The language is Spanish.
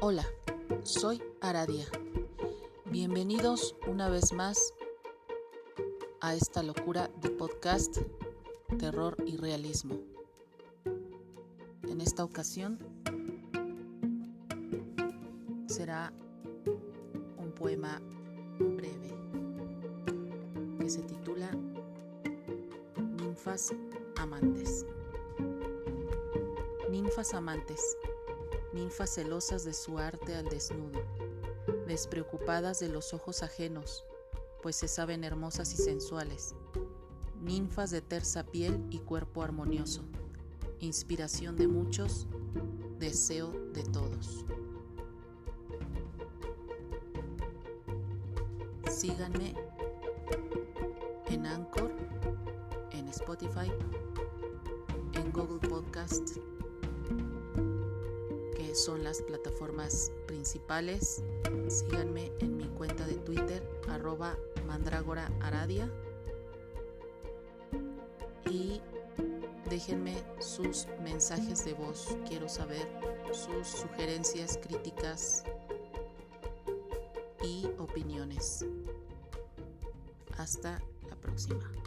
Hola, soy Aradia. Bienvenidos una vez más a esta locura de podcast Terror y Realismo. En esta ocasión será un poema breve que se titula Ninfas amantes. Ninfas amantes ninfas celosas de su arte al desnudo, despreocupadas de los ojos ajenos, pues se saben hermosas y sensuales, ninfas de tersa piel y cuerpo armonioso, inspiración de muchos, deseo de todos. Síganme en Anchor, en Spotify, en Google Podcast son las plataformas principales. Síganme en mi cuenta de Twitter, arroba mandragora aradia. Y déjenme sus mensajes de voz. Quiero saber sus sugerencias, críticas y opiniones. Hasta la próxima.